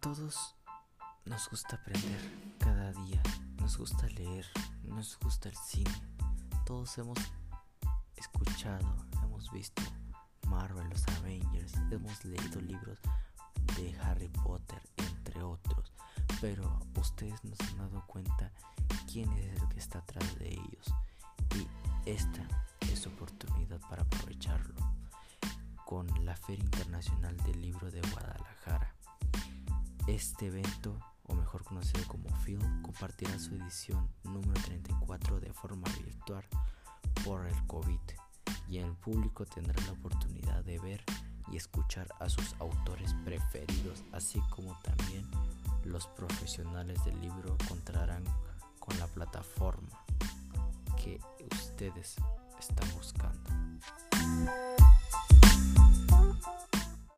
todos nos gusta aprender cada día, nos gusta leer, nos gusta el cine. Todos hemos escuchado, hemos visto Marvel, los Avengers, hemos leído libros de Harry Potter, entre otros. Pero ustedes no se han dado cuenta quién es el que está atrás de ellos. Y esta es oportunidad para aprovecharlo con la Feria Internacional del. Este evento, o mejor conocido como FIL, compartirá su edición número 34 de forma virtual por el COVID y el público tendrá la oportunidad de ver y escuchar a sus autores preferidos, así como también los profesionales del libro contarán con la plataforma que ustedes están buscando.